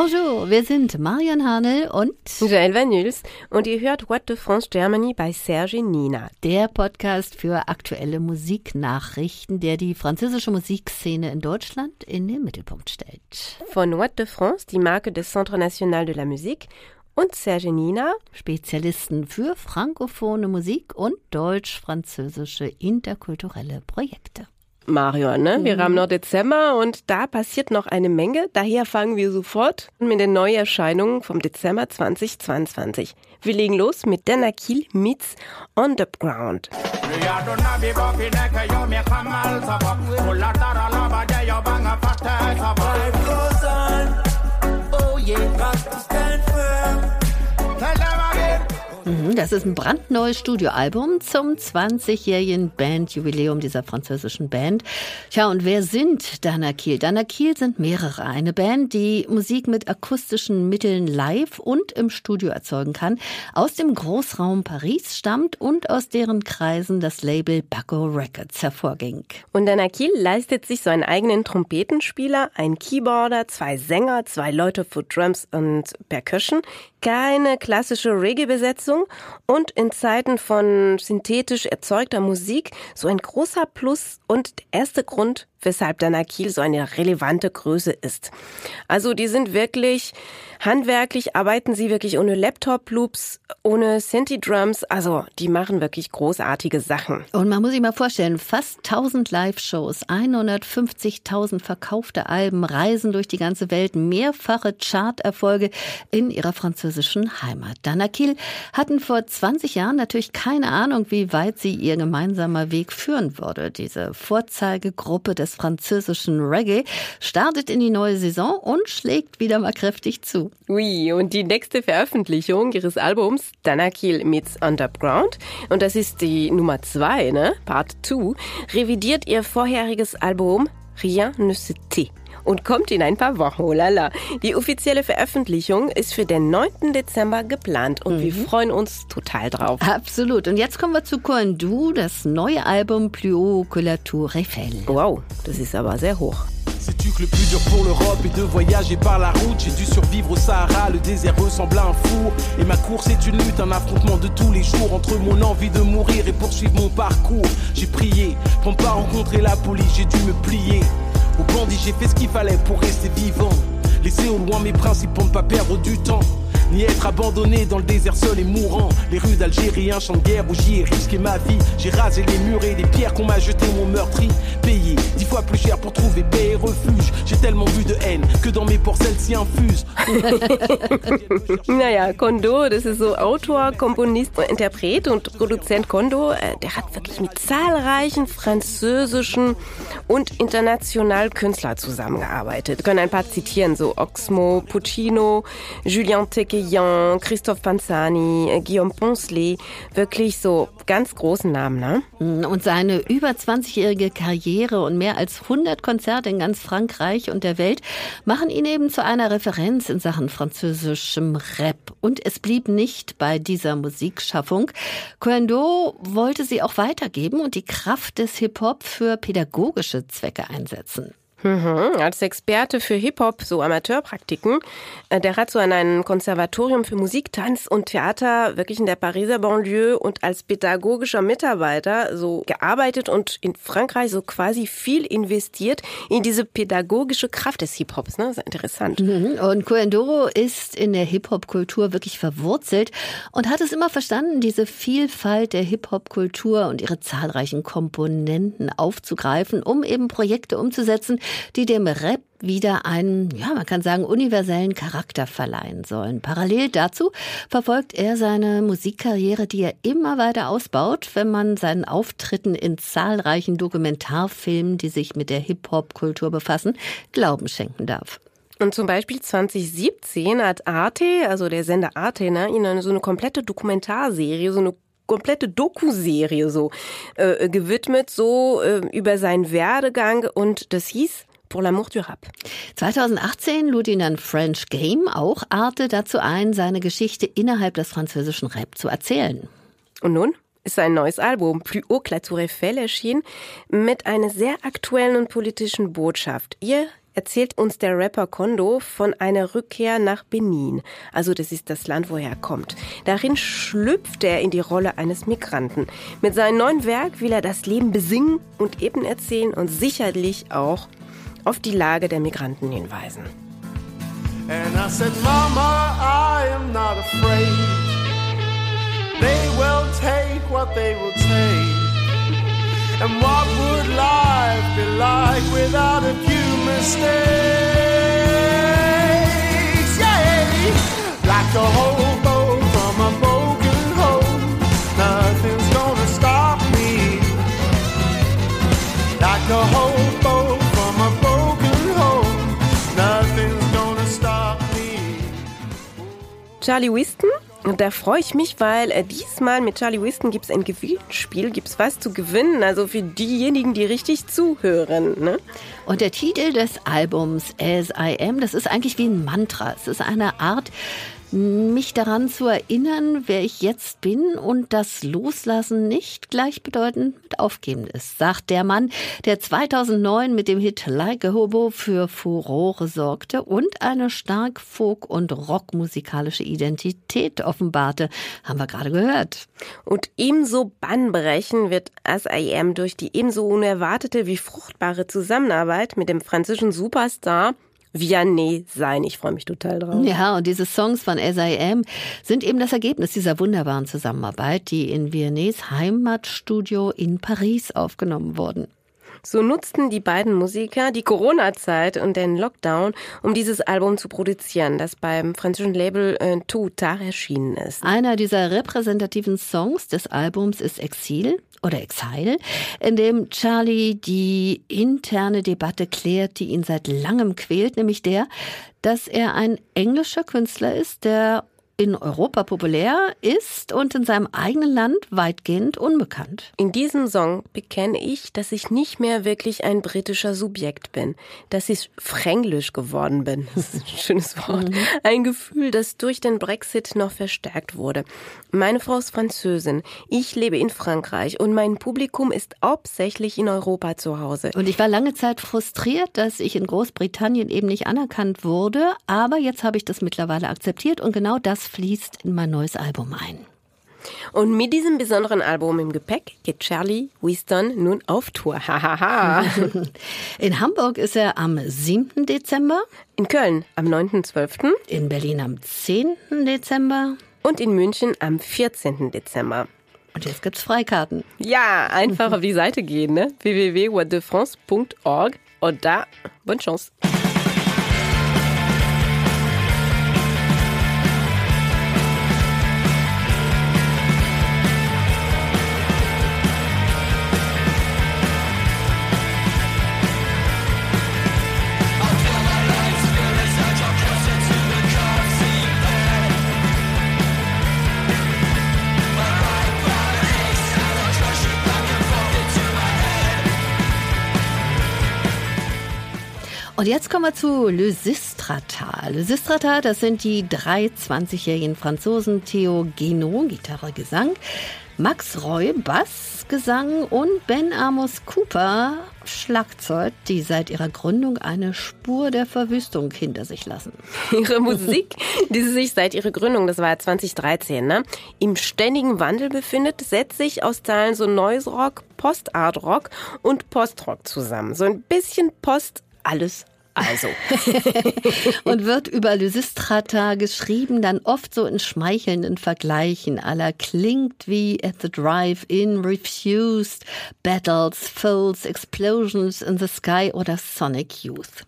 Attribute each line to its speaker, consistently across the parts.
Speaker 1: Bonjour, wir sind Marion Hanel und
Speaker 2: Joël Vanuls und ihr hört What the France Germany bei Serge Nina.
Speaker 1: Der Podcast für aktuelle Musiknachrichten, der die französische Musikszene in Deutschland in den Mittelpunkt stellt.
Speaker 2: Von What the France, die Marke des Centre National de la Musique und Serge Nina,
Speaker 1: Spezialisten für frankophone Musik und deutsch-französische interkulturelle Projekte.
Speaker 2: Marion, ne? Wir mhm. haben noch Dezember und da passiert noch eine Menge. Daher fangen wir sofort mit den Neuerscheinungen vom Dezember 2022. Wir legen los mit Danakil meets Underground. Oh
Speaker 1: das ist ein brandneues Studioalbum zum 20-jährigen Bandjubiläum dieser französischen Band. Tja, und wer sind Dana Kiel? Dana Kiel sind mehrere. Eine Band, die Musik mit akustischen Mitteln live und im Studio erzeugen kann, aus dem Großraum Paris stammt und aus deren Kreisen das Label Baco Records hervorging.
Speaker 2: Und Dana Kiel leistet sich so einen eigenen Trompetenspieler, einen Keyboarder, zwei Sänger, zwei Leute für Drums und Percussion, keine klassische Reggae-Besetzung, und in Zeiten von synthetisch erzeugter Musik so ein großer Plus und der erste Grund, weshalb Danakil so eine relevante Größe ist. Also die sind wirklich handwerklich, arbeiten sie wirklich ohne Laptop-Loops, ohne Synthi-Drums, also die machen wirklich großartige Sachen.
Speaker 1: Und man muss sich mal vorstellen, fast 1000 Live-Shows, 150.000 verkaufte Alben, Reisen durch die ganze Welt, mehrfache Chart-Erfolge in ihrer französischen Heimat. Danakil hatten vor 20 Jahren natürlich keine Ahnung, wie weit sie ihr gemeinsamer Weg führen würde. Diese Vorzeigegruppe des französischen Reggae startet in die neue Saison und schlägt wieder mal kräftig zu.
Speaker 2: Oui, und die nächste Veröffentlichung ihres Albums Danakil meets Underground, und das ist die Nummer zwei, ne, Part 2, revidiert ihr vorheriges Album Rien ne se tait und kommt in ein paar Wochen. Oh lala. Die offizielle Veröffentlichung ist für den 9. Dezember geplant und mhm. wir freuen uns total drauf.
Speaker 1: Absolut. Und jetzt kommen wir zu Coindu, das neue Album Plus haut que la Tour Eiffel.
Speaker 2: Wow, das ist aber sehr hoch.
Speaker 3: Sais-tu que le plus dur pour l'Europe est de voyager par la route J'ai dû survivre au Sahara, le désert ressemble à un four Et ma course est une lutte, un affrontement de tous les jours Entre mon envie de mourir et poursuivre mon parcours J'ai prié pour ne pas rencontrer la police, j'ai dû me plier Au bandit, j'ai fait ce qu'il fallait pour rester vivant. Laisser au loin mes principes pour ne pas perdre du temps ni être abandonné dans le désert seul et mourant. Les rues d'Algérie, un champ de guerre où j'y ai risqué ma vie. J'ai rasé les murs et les pierres qu'on m'a jeté mon meurtri. Payé dix fois plus cher pour trouver paix et refuge. J'ai tellement vu de haine que dans mes porcelles s'y infuse.
Speaker 2: naja, Kondo, das ist so Autor, Komponist, Interpret und Produzent Kondo. Äh, der hat wirklich mit zahlreichen französischen und internationalen Künstlern zusammengearbeitet. Wir können ein paar zitieren, so Oxmo, Puccino, Julien Teke Guéant, Christophe Panzani, Guillaume Poncelet, wirklich so ganz großen Namen, ne?
Speaker 1: Mm, und seine über 20-jährige Karriere und mehr als 100 Konzerte in ganz Frankreich und der Welt machen ihn eben zu einer Referenz in Sachen französischem Rap. Und es blieb nicht bei dieser Musikschaffung. Coendo wollte sie auch weitergeben und die Kraft des Hip-Hop für pädagogische Zwecke einsetzen.
Speaker 2: Mhm, als Experte für Hip-Hop, so Amateurpraktiken, äh, der hat so an einem Konservatorium für Musik, Tanz und Theater wirklich in der Pariser Banlieue und als pädagogischer Mitarbeiter so gearbeitet und in Frankreich so quasi viel investiert in diese pädagogische Kraft des Hip-Hops. Ne? Das interessant.
Speaker 1: Mhm. Und Coendoro ist in der Hip-Hop-Kultur wirklich verwurzelt und hat es immer verstanden, diese Vielfalt der Hip-Hop-Kultur und ihre zahlreichen Komponenten aufzugreifen, um eben Projekte umzusetzen, die dem Rap wieder einen, ja, man kann sagen, universellen Charakter verleihen sollen. Parallel dazu verfolgt er seine Musikkarriere, die er immer weiter ausbaut, wenn man seinen Auftritten in zahlreichen Dokumentarfilmen, die sich mit der Hip-Hop-Kultur befassen, Glauben schenken darf.
Speaker 2: Und zum Beispiel 2017 hat Arte, also der Sender Arte, ne, ihnen so eine komplette Dokumentarserie, so eine komplette Doku-Serie so äh, gewidmet, so äh, über seinen Werdegang und das hieß Pour l'amour du rap.
Speaker 1: 2018 lud ihn dann French Game, auch Arte, dazu ein, seine Geschichte innerhalb des französischen Rap zu erzählen.
Speaker 2: Und nun? ist sein neues Album Plus haut que la Tour Eiffel erschienen mit einer sehr aktuellen und politischen Botschaft. Ihr erzählt uns der Rapper Kondo von einer Rückkehr nach Benin. Also das ist das Land, woher er kommt. Darin schlüpft er in die Rolle eines Migranten. Mit seinem neuen Werk will er das Leben besingen und eben erzählen und sicherlich auch auf die Lage der Migranten hinweisen. And I said, Mama, I am not afraid. They will take what they will take. And what would life be like without a few mistakes? Yeah, like a hobo from a broken home, nothing's gonna stop me. Like a hobo from a broken home, nothing's gonna stop me. Charlie Winston Und da freue ich mich, weil äh, diesmal mit Charlie Winston gibt es ein Gewinnspiel, gibt es was zu gewinnen, also für diejenigen, die richtig zuhören. Ne?
Speaker 1: Und der Titel des Albums As I Am, das ist eigentlich wie ein Mantra. Es ist eine Art mich daran zu erinnern, wer ich jetzt bin und das Loslassen nicht gleichbedeutend mit Aufgeben ist, sagt der Mann, der 2009 mit dem Hit Like a Hobo für Furore sorgte und eine stark Folk- und Rockmusikalische Identität offenbarte, haben wir gerade gehört.
Speaker 2: Und ebenso bahnbrechend wird Am durch die ebenso unerwartete wie fruchtbare Zusammenarbeit mit dem französischen Superstar Vianney sein. Ich freue mich total drauf.
Speaker 1: Ja, und diese Songs von S.I.M. sind eben das Ergebnis dieser wunderbaren Zusammenarbeit, die in Vianneys Heimatstudio in Paris aufgenommen wurden.
Speaker 2: So nutzten die beiden Musiker die Corona-Zeit und den Lockdown, um dieses Album zu produzieren, das beim französischen Label äh, Tout Tard erschienen ist.
Speaker 1: Einer dieser repräsentativen Songs des Albums ist Exil oder Exile, in dem Charlie die interne Debatte klärt, die ihn seit langem quält, nämlich der, dass er ein englischer Künstler ist, der in Europa populär ist und in seinem eigenen Land weitgehend unbekannt.
Speaker 2: In diesem Song bekenne ich, dass ich nicht mehr wirklich ein britischer Subjekt bin, dass ich fränglisch geworden bin. Das ist ein schönes Wort. Mhm. Ein Gefühl, das durch den Brexit noch verstärkt wurde. Meine Frau ist Französin, ich lebe in Frankreich und mein Publikum ist hauptsächlich in Europa zu Hause.
Speaker 1: Und ich war lange Zeit frustriert, dass ich in Großbritannien eben nicht anerkannt wurde, aber jetzt habe ich das mittlerweile akzeptiert und genau das fließt in mein neues Album ein.
Speaker 2: Und mit diesem besonderen Album im Gepäck geht Charlie Winston nun auf Tour. Hahaha.
Speaker 1: in Hamburg ist er am 7. Dezember.
Speaker 2: In Köln am 9.12.
Speaker 1: In Berlin am 10. Dezember.
Speaker 2: Und in München am 14. Dezember.
Speaker 1: Und jetzt gibt's Freikarten.
Speaker 2: Ja, einfach auf die Seite gehen, ne? www.whatdefrance.org und da, bonne chance.
Speaker 1: Und jetzt kommen wir zu Le Sistrata. Le Sistrata, das sind die drei 20-jährigen Franzosen Theo Guénaud, Gitarre, Gesang, Max Roy, Bass, Gesang und Ben Amos Cooper, Schlagzeug, die seit ihrer Gründung eine Spur der Verwüstung hinter sich lassen.
Speaker 2: Ihre Musik, die sie sich seit ihrer Gründung, das war 2013, ne, im ständigen Wandel befindet, setzt sich aus Teilen so Noise Rock, Post-Art Rock und Post-Rock zusammen. So ein bisschen Post alles also.
Speaker 1: und wird über Lysistrata geschrieben, dann oft so in schmeichelnden Vergleichen aller klingt wie At the Drive-In, Refused, Battles, Foes, Explosions in the Sky oder Sonic Youth.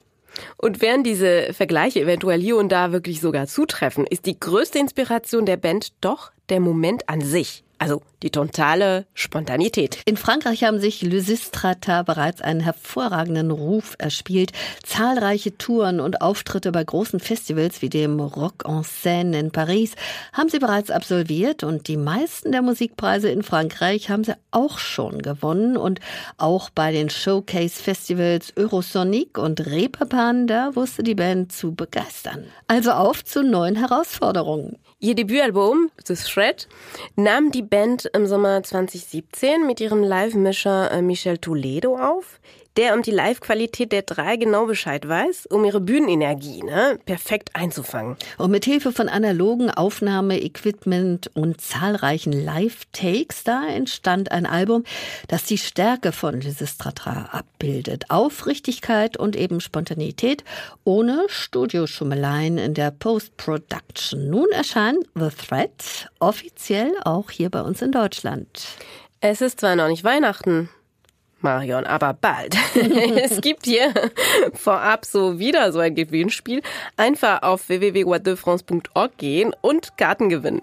Speaker 2: Und während diese Vergleiche eventuell hier und da wirklich sogar zutreffen, ist die größte Inspiration der Band doch der Moment an sich. Also die totale Spontanität.
Speaker 1: In Frankreich haben sich Lysistrata bereits einen hervorragenden Ruf erspielt. Zahlreiche Touren und Auftritte bei großen Festivals wie dem Rock en Seine in Paris haben sie bereits absolviert und die meisten der Musikpreise in Frankreich haben sie auch schon gewonnen und auch bei den Showcase-Festivals Eurosonic und Reeperbahn, da wusste die Band zu begeistern. Also auf zu neuen Herausforderungen.
Speaker 2: Ihr Debütalbum, The Thread, nahm die Band im Sommer 2017 mit ihrem Live-Mischer äh, Michel Toledo auf. Der um die Live-Qualität der drei genau Bescheid weiß, um ihre Bühnenenergie ne, perfekt einzufangen.
Speaker 1: Und mit Hilfe von analogen Aufnahmeequipment und zahlreichen Live-Takes, da entstand ein Album, das die Stärke von Lysistrata abbildet. Aufrichtigkeit und eben Spontanität ohne Studioschummeleien in der Post-Production. Nun erscheint The Threat offiziell auch hier bei uns in Deutschland.
Speaker 2: Es ist zwar noch nicht Weihnachten, Marion, aber bald. es gibt hier vorab so wieder so ein Gewinnspiel. Einfach auf www.whatdefrance.org gehen und Karten gewinnen.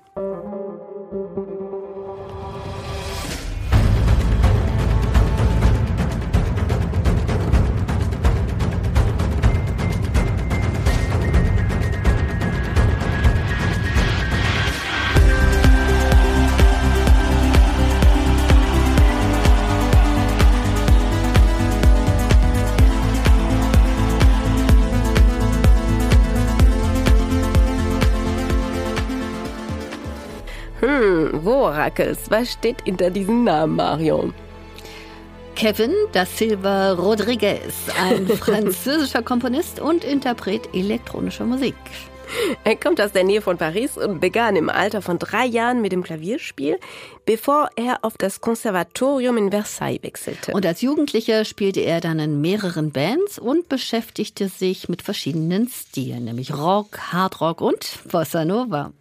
Speaker 2: Hm, Worakels, was steht hinter diesem Namen, Marion?
Speaker 1: Kevin da Silva Rodriguez, ein französischer Komponist und Interpret elektronischer Musik.
Speaker 2: Er kommt aus der Nähe von Paris und begann im Alter von drei Jahren mit dem Klavierspiel, bevor er auf das Konservatorium in Versailles wechselte.
Speaker 1: Und als Jugendlicher spielte er dann in mehreren Bands und beschäftigte sich mit verschiedenen Stilen, nämlich Rock, Hardrock und Bossa Nova.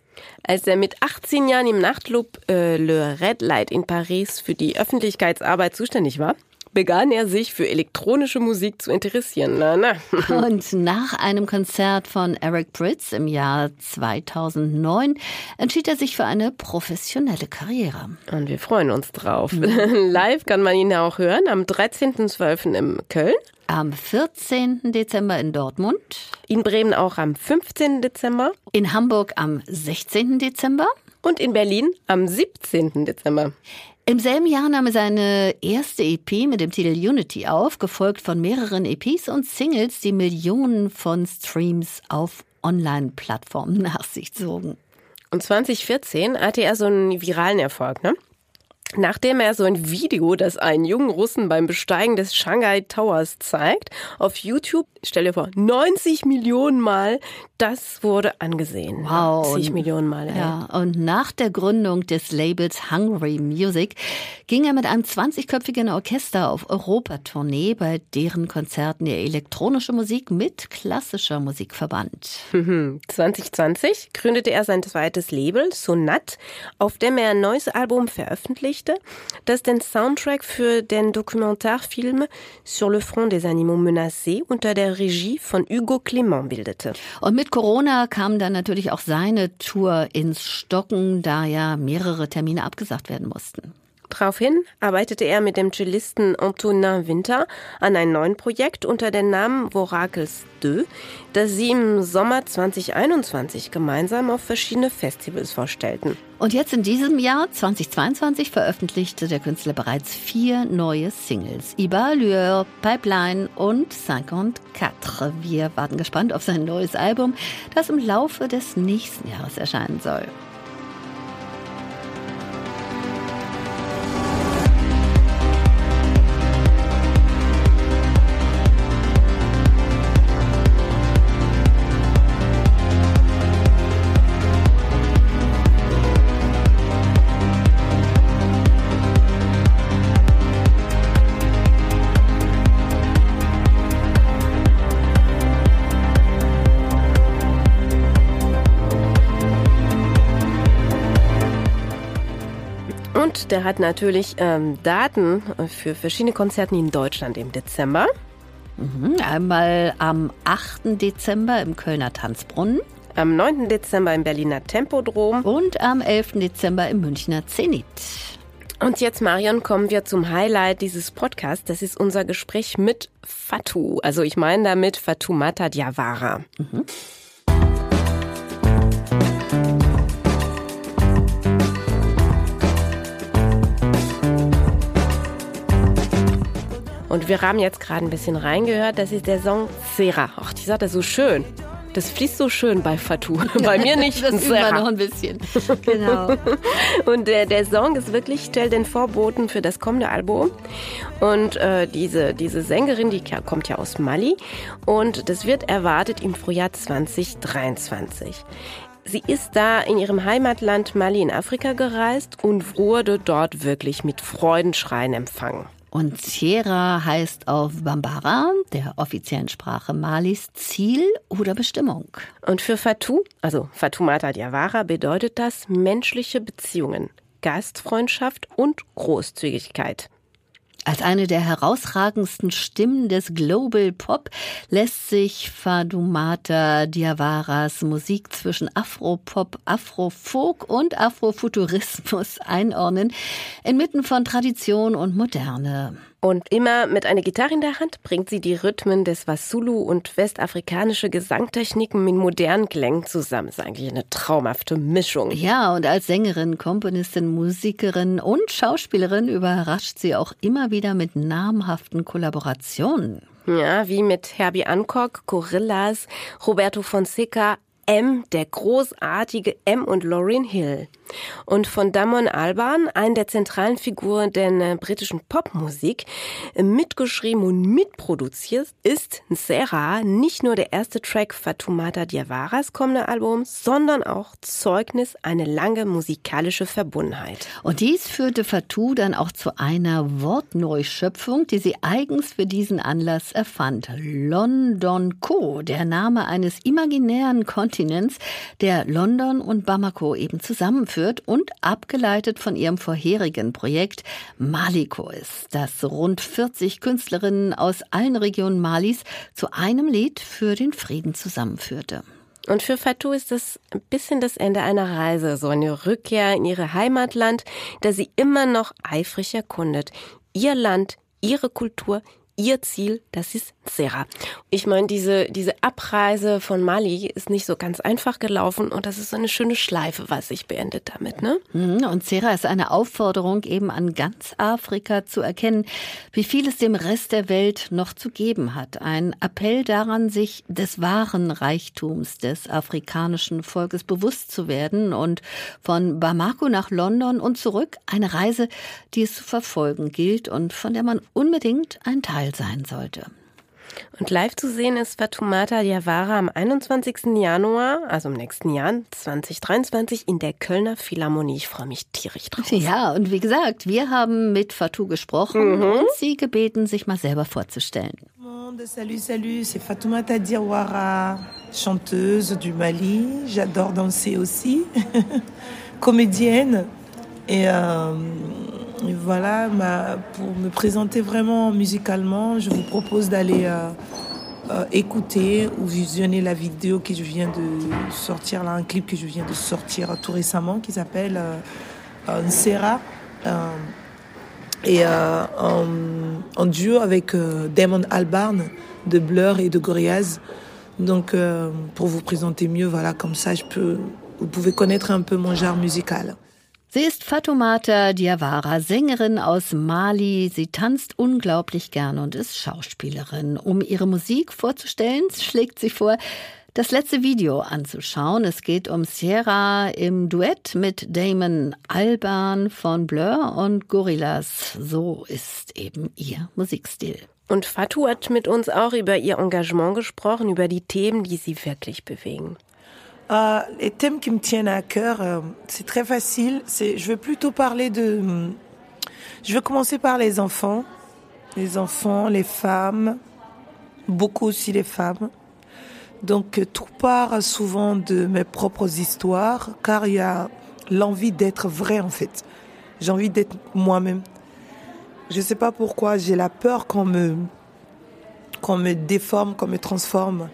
Speaker 2: Als er mit 18 Jahren im Nachtclub äh, Le Red Light in Paris für die Öffentlichkeitsarbeit zuständig war, begann er sich für elektronische Musik zu interessieren. Na, na.
Speaker 1: Und nach einem Konzert von Eric Pritz im Jahr 2009 entschied er sich für eine professionelle Karriere.
Speaker 2: Und wir freuen uns drauf. Live kann man ihn auch hören am 13.12. in Köln.
Speaker 1: Am 14. Dezember in Dortmund.
Speaker 2: In Bremen auch am 15. Dezember.
Speaker 1: In Hamburg am 16. Dezember.
Speaker 2: Und in Berlin am 17. Dezember.
Speaker 1: Im selben Jahr nahm er seine erste EP mit dem Titel Unity auf, gefolgt von mehreren EPs und Singles, die Millionen von Streams auf Online-Plattformen nach sich zogen.
Speaker 2: Und 2014 hatte er so einen viralen Erfolg, ne? Nachdem er so ein Video, das einen jungen Russen beim Besteigen des Shanghai Towers zeigt, auf YouTube, stell dir vor, 90 Millionen Mal, das wurde angesehen.
Speaker 1: Wow.
Speaker 2: 90 Millionen Mal. Ey.
Speaker 1: Ja, und nach der Gründung des Labels Hungry Music ging er mit einem 20-köpfigen Orchester auf Europatournee, bei deren Konzerten er elektronische Musik mit klassischer Musik verband.
Speaker 2: 2020 gründete er sein zweites Label, Sonat, auf dem er ein neues Album veröffentlichte, das den Soundtrack für den Dokumentarfilm Sur le front des animaux menacés unter der Regie von Hugo Clement bildete.
Speaker 1: Und mit Corona kam dann natürlich auch seine Tour ins Stocken, da ja mehrere Termine abgesagt werden mussten.
Speaker 2: Daraufhin arbeitete er mit dem Cellisten Antonin Winter an einem neuen Projekt unter dem Namen Voracles 2, das sie im Sommer 2021 gemeinsam auf verschiedene Festivals vorstellten.
Speaker 1: Und jetzt in diesem Jahr 2022 veröffentlichte der Künstler bereits vier neue Singles. Iba, Lueur, Pipeline und 54. Wir warten gespannt auf sein neues Album, das im Laufe des nächsten Jahres erscheinen soll.
Speaker 2: Und der hat natürlich ähm, Daten für verschiedene Konzerte in Deutschland im Dezember.
Speaker 1: Mhm, einmal am 8. Dezember im Kölner Tanzbrunnen.
Speaker 2: Am 9. Dezember im Berliner Tempodrom.
Speaker 1: Und am 11. Dezember im Münchner Zenit.
Speaker 2: Und jetzt, Marion, kommen wir zum Highlight dieses Podcasts. Das ist unser Gespräch mit Fatou. Also ich meine damit Fatoumata Diawara. Mhm. Und wir haben jetzt gerade ein bisschen reingehört. Das ist der Song Sera. Ach, die sagt das so schön. Das fließt so schön bei Fatou. Bei mir nicht.
Speaker 1: das üben wir noch ein bisschen. Genau.
Speaker 2: Und der, der Song ist wirklich, stellt den Vorboten für das kommende Album. Und äh, diese, diese Sängerin, die kommt ja aus Mali. Und das wird erwartet im Frühjahr 2023. Sie ist da in ihrem Heimatland Mali in Afrika gereist und wurde dort wirklich mit Freudenschreien empfangen.
Speaker 1: Und Sierra heißt auf Bambara, der offiziellen Sprache Malis, Ziel oder Bestimmung.
Speaker 2: Und für Fatou, also Fatoumata Diawara, bedeutet das menschliche Beziehungen, Gastfreundschaft und Großzügigkeit.
Speaker 1: Als eine der herausragendsten Stimmen des Global Pop lässt sich Fadumata Diawaras Musik zwischen Afropop, Afrofolk und Afrofuturismus einordnen, inmitten von Tradition und Moderne.
Speaker 2: Und immer mit einer Gitarre in der Hand bringt sie die Rhythmen des Wasulu und westafrikanische Gesangtechniken mit modernen Klängen zusammen. Das ist eigentlich eine traumhafte Mischung.
Speaker 1: Ja, und als Sängerin, Komponistin, Musikerin und Schauspielerin überrascht sie auch immer wieder mit namhaften Kollaborationen.
Speaker 2: Ja, wie mit Herbie Ancock, Gorillas, Roberto Fonseca, M, der großartige M und Lauryn Hill. Und von Damon Alban, einen der zentralen Figuren der äh, britischen Popmusik, äh, mitgeschrieben und mitproduziert, ist Serra nicht nur der erste Track Fatoumata Diawaras kommende Album, sondern auch Zeugnis eine lange musikalische Verbundenheit.
Speaker 1: Und dies führte Fatou dann auch zu einer Wortneuschöpfung, die sie eigens für diesen Anlass erfand. London Co., der Name eines imaginären Kontinents, der London und Bamako eben zusammenführt und abgeleitet von ihrem vorherigen Projekt Maliko ist, das rund 40 Künstlerinnen aus allen Regionen Malis zu einem Lied für den Frieden zusammenführte.
Speaker 2: Und für Fatou ist das ein bisschen das Ende einer Reise, so eine Rückkehr in ihre Heimatland, da sie immer noch eifrig erkundet. Ihr Land, ihre Kultur, ihr Ziel, das ist Serra. Ich meine, diese, diese Abreise von Mali ist nicht so ganz einfach gelaufen und das ist so eine schöne Schleife, was sich beendet damit, ne?
Speaker 1: Mhm, und Serra ist eine Aufforderung eben an ganz Afrika zu erkennen, wie viel es dem Rest der Welt noch zu geben hat. Ein Appell daran, sich des wahren Reichtums des afrikanischen Volkes bewusst zu werden und von Bamako nach London und zurück eine Reise, die es zu verfolgen gilt und von der man unbedingt ein Teil sein sollte.
Speaker 2: Und live zu sehen ist Fatoumata Diawara am 21. Januar, also im nächsten Jahr, 2023, in der Kölner Philharmonie. Ich freue mich tierisch drauf.
Speaker 1: Ja, und wie gesagt, wir haben mit Fatou gesprochen mhm. und sie gebeten, sich mal selber vorzustellen.
Speaker 4: Salut, salut, c'est Fatoumata Diawara, chanteuse du Mali. J'adore danser aussi, comédienne. Et euh, voilà, pour me présenter vraiment musicalement, je vous propose d'aller euh, euh, écouter ou visionner la vidéo que je viens de sortir, là, un clip que je viens de sortir tout récemment qui s'appelle euh, Nsera. et en, duo avec Damon Albarn de Blur et de Gorillaz. Donc, pour vous présenter mieux, voilà, comme ça, je peux, vous pouvez connaître un peu mon genre musical.
Speaker 1: Sie ist Fatoumata Diawara, Sängerin aus Mali. Sie tanzt unglaublich gern und ist Schauspielerin. Um ihre Musik vorzustellen, schlägt sie vor, das letzte Video anzuschauen. Es geht um Sierra im Duett mit Damon Alban von Blur und Gorillas. So ist eben ihr Musikstil.
Speaker 2: Und Fatou hat mit uns auch über ihr Engagement gesprochen, über die Themen, die sie wirklich bewegen.
Speaker 4: Euh, les thèmes qui me tiennent à cœur, euh, c'est très facile. C'est, je vais plutôt parler de. Je vais commencer par les enfants, les enfants, les femmes, beaucoup aussi les femmes. Donc tout part souvent de mes propres histoires, car il y a l'envie d'être vrai en fait. J'ai envie d'être moi-même. Je sais pas pourquoi j'ai la peur qu'on me qu'on me déforme, qu'on me transforme.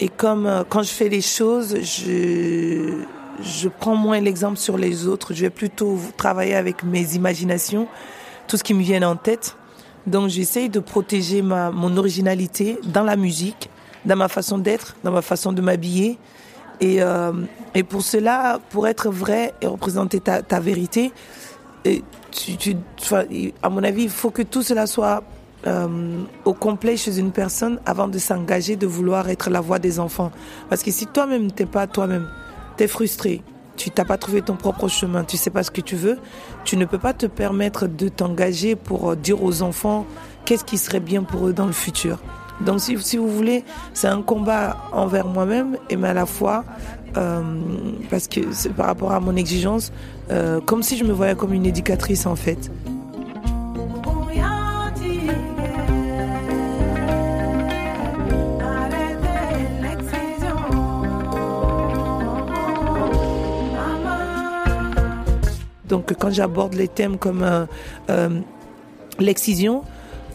Speaker 4: Et comme euh, quand je fais les choses, je, je prends moins l'exemple sur les autres. Je vais plutôt travailler avec mes imaginations, tout ce qui me vient en tête. Donc j'essaye de protéger ma, mon originalité dans la musique, dans ma façon d'être, dans ma façon de m'habiller. Et, euh, et pour cela, pour être vrai et représenter ta, ta vérité, et tu, tu, à mon avis, il faut que tout cela soit euh, au complet chez une personne avant de s'engager, de vouloir être la voix des enfants. Parce que si toi-même t'es pas toi-même, t'es frustré, tu t'as pas trouvé ton propre chemin, tu sais pas ce que tu veux, tu ne peux pas te permettre de t'engager pour dire aux enfants qu'est-ce qui serait bien pour eux dans le futur. Donc si, si vous voulez, c'est un combat envers moi-même et mais à la fois euh, parce que c'est par rapport à mon exigence, euh, comme si je me voyais comme une éducatrice en fait. Donc quand j'aborde les thèmes comme euh, euh, l'excision,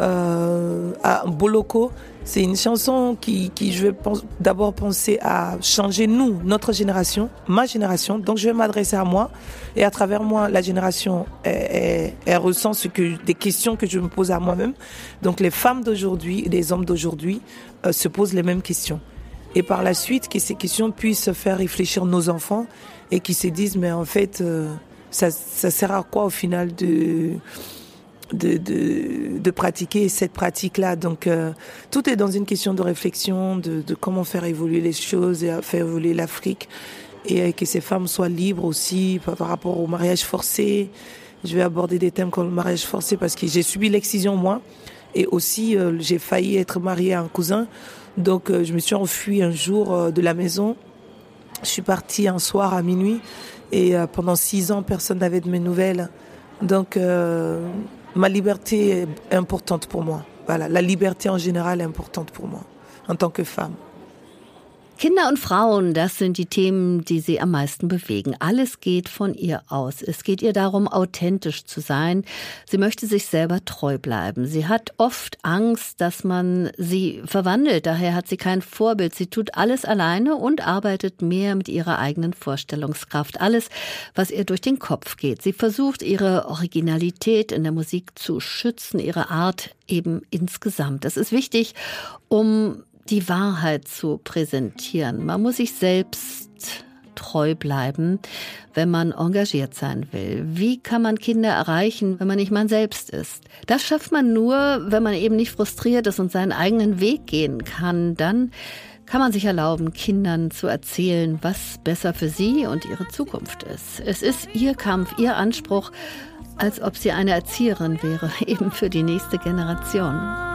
Speaker 4: euh, à Boloko, c'est une chanson qui, je vais d'abord penser à changer nous, notre génération, ma génération. Donc je vais m'adresser à moi et à travers moi, la génération, elle, ressent ce que des questions que je me pose à moi-même. Donc les femmes d'aujourd'hui les hommes d'aujourd'hui euh, se posent les mêmes questions. Et par la suite, que ces questions puissent faire réfléchir nos enfants et qui se disent mais en fait ça, ça sert à quoi au final de de, de, de, pratiquer cette pratique-là? Donc, euh, tout est dans une question de réflexion, de, de, comment faire évoluer les choses et faire évoluer l'Afrique. Et que ces femmes soient libres aussi par, par, rapport au mariage forcé. Je vais aborder des thèmes comme le mariage forcé parce que j'ai subi l'excision, moi. Et aussi, euh, j'ai failli être mariée à un cousin. Donc, euh, je me suis enfuie un jour euh, de la maison. Je suis partie un soir à minuit. Et euh, pendant six ans, personne n'avait de mes nouvelles. Donc, ma liberté est importante pour moi. Voilà, la liberté en général est importante pour moi en tant que femme.
Speaker 1: Kinder und Frauen, das sind die Themen, die sie am meisten bewegen. Alles geht von ihr aus. Es geht ihr darum, authentisch zu sein. Sie möchte sich selber treu bleiben. Sie hat oft Angst, dass man sie verwandelt. Daher hat sie kein Vorbild. Sie tut alles alleine und arbeitet mehr mit ihrer eigenen Vorstellungskraft. Alles, was ihr durch den Kopf geht. Sie versucht, ihre Originalität in der Musik zu schützen, ihre Art eben insgesamt. Das ist wichtig, um die Wahrheit zu präsentieren. Man muss sich selbst treu bleiben, wenn man engagiert sein will. Wie kann man Kinder erreichen, wenn man nicht man selbst ist? Das schafft man nur, wenn man eben nicht frustriert ist und seinen eigenen Weg gehen kann. Dann kann man sich erlauben, Kindern zu erzählen, was besser für sie und ihre Zukunft ist. Es ist ihr Kampf, ihr Anspruch, als ob sie eine Erzieherin wäre, eben für die nächste Generation.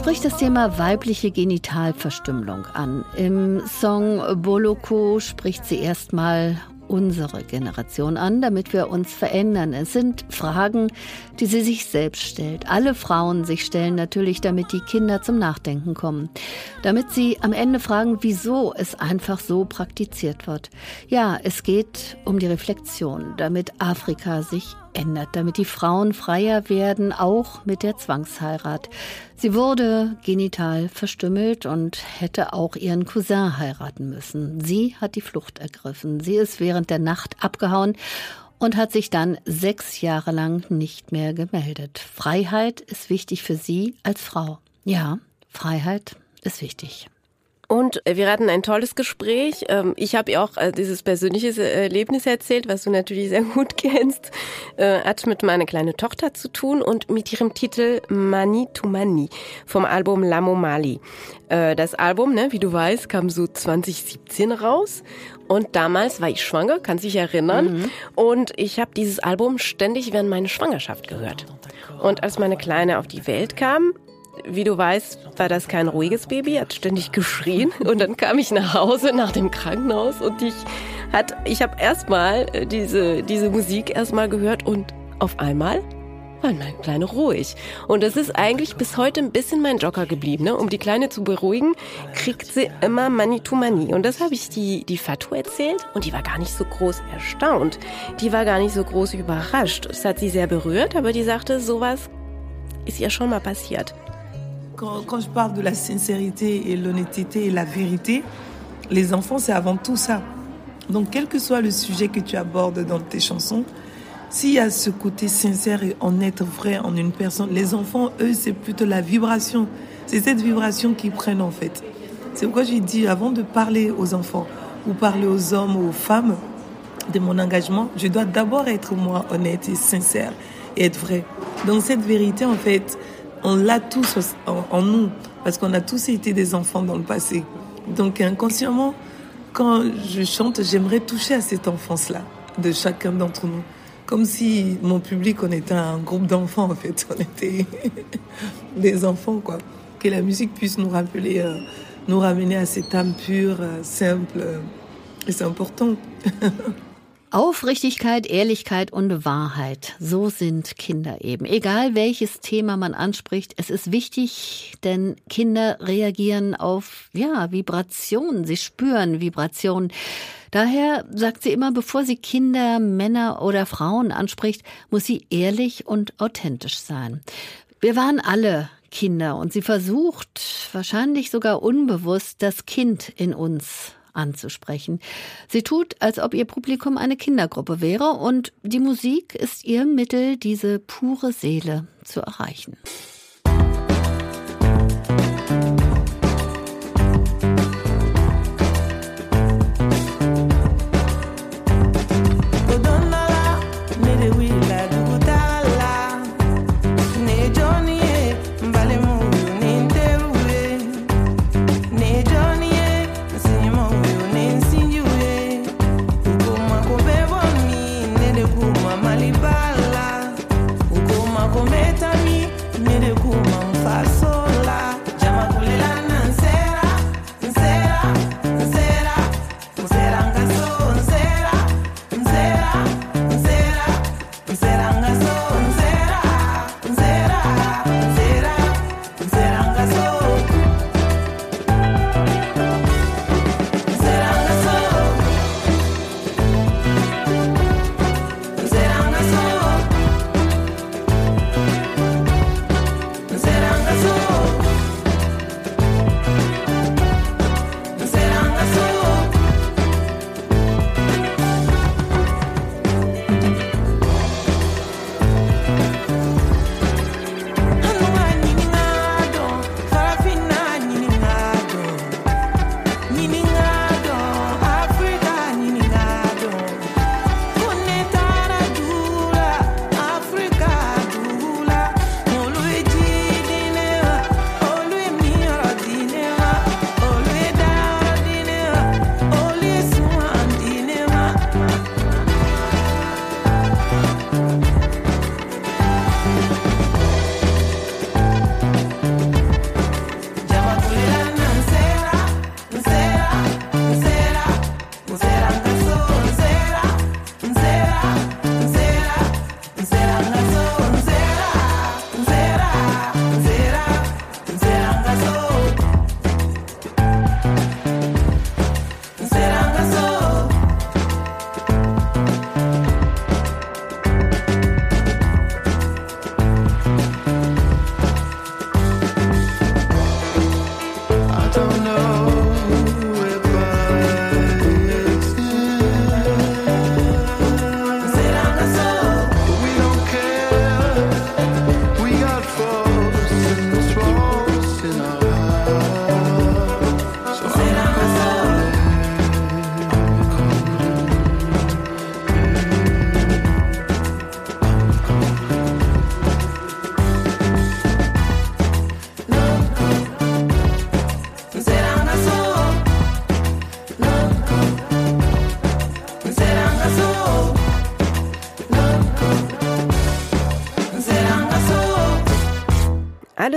Speaker 1: spricht das Thema weibliche Genitalverstümmelung an. Im Song Boloko spricht sie erstmal unsere Generation an, damit wir uns verändern. Es sind Fragen, die sie sich selbst stellt. Alle Frauen sich stellen natürlich, damit die Kinder zum Nachdenken kommen. Damit sie am Ende fragen, wieso es einfach so praktiziert wird. Ja, es geht um die Reflexion, damit Afrika sich ändert, damit die Frauen freier werden, auch mit der Zwangsheirat. Sie wurde genital verstümmelt und hätte auch ihren Cousin heiraten müssen. Sie hat die Flucht ergriffen. Sie ist während der Nacht abgehauen und hat sich dann sechs Jahre lang nicht mehr gemeldet. Freiheit ist wichtig für sie als Frau. Ja, Freiheit ist wichtig.
Speaker 2: Und wir hatten ein tolles Gespräch. Ähm, ich habe ihr auch äh, dieses persönliche äh, Erlebnis erzählt, was du natürlich sehr gut kennst. Äh, hat mit meiner kleinen Tochter zu tun und mit ihrem Titel Mani to Mani vom Album Lamo Mali. Das Album, ne, wie du weißt, kam so 2017 raus. Und damals war ich schwanger, kann sich erinnern. Mhm. Und ich habe dieses Album ständig während meiner Schwangerschaft gehört. Und als meine Kleine auf die Welt kam, wie du weißt, war das kein ruhiges Baby, hat ständig geschrien. Und dann kam ich nach Hause nach dem Krankenhaus und ich hat, ich habe erstmal äh, diese, diese Musik erstmal gehört und auf einmal war meine Kleine ruhig. Und das ist eigentlich bis heute ein bisschen mein Joker geblieben. Ne? Um die Kleine zu beruhigen, kriegt sie immer Money to Money. Und das habe ich die, die Fatou erzählt und die war gar nicht so groß erstaunt. Die war gar nicht so groß überrascht. Es hat sie sehr berührt, aber die sagte, sowas ist ihr schon mal passiert.
Speaker 4: Quand, je parle de la sincérité et l'honnêteté et la vérité, les enfants, c'est avant tout ça. Donc, quel que soit le sujet que tu abordes dans tes chansons, s'il y a ce côté sincère et honnête, vrai en une personne, les enfants, eux, c'est plutôt la vibration. C'est cette vibration qu'ils prennent en fait. C'est pourquoi j'ai dit, avant de parler aux enfants ou parler aux hommes ou aux femmes de mon engagement, je dois d'abord être moi honnête et sincère et être vrai. Donc cette vérité, en fait, on l'a tous en, nous parce qu'on a tous été des enfants dans le passé. Donc inconsciemment, quand je chante, j'aimerais toucher à cette enfance-là de chacun d'entre nous. Comme si mon public, on était un groupe d'enfants en fait, on était des enfants quoi. Que la musique puisse nous rappeler, euh, nous ramener à cette âme pure, euh, simple. euh, et c'est important.
Speaker 1: Aufrichtigkeit, Ehrlichkeit und Wahrheit. So sind Kinder eben. Egal welches Thema man anspricht, es ist wichtig, denn Kinder reagieren auf, ja, Vibrationen. Sie spüren Vibrationen. Daher sagt sie immer, bevor sie Kinder, Männer oder Frauen anspricht, muss sie ehrlich und authentisch sein. Wir waren alle Kinder und sie versucht, wahrscheinlich sogar unbewusst, das Kind in uns anzusprechen. Sie tut, als ob ihr Publikum eine Kindergruppe wäre und die Musik ist ihr Mittel, diese pure Seele zu erreichen.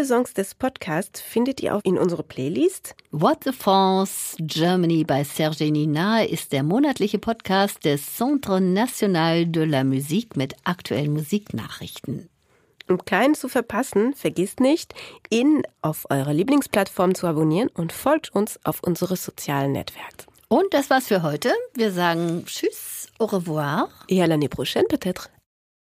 Speaker 2: Alle Songs des Podcasts findet ihr auch in unserer Playlist.
Speaker 1: What the France Germany bei Serge Nina ist der monatliche Podcast des Centre National de la Musique mit aktuellen Musiknachrichten.
Speaker 2: Um keinen zu verpassen, vergisst nicht, ihn auf eurer Lieblingsplattform zu abonnieren und folgt uns auf unsere sozialen Netzwerke.
Speaker 1: Und das war's für heute. Wir sagen Tschüss, au revoir.
Speaker 2: Et à l'année prochaine peut-être.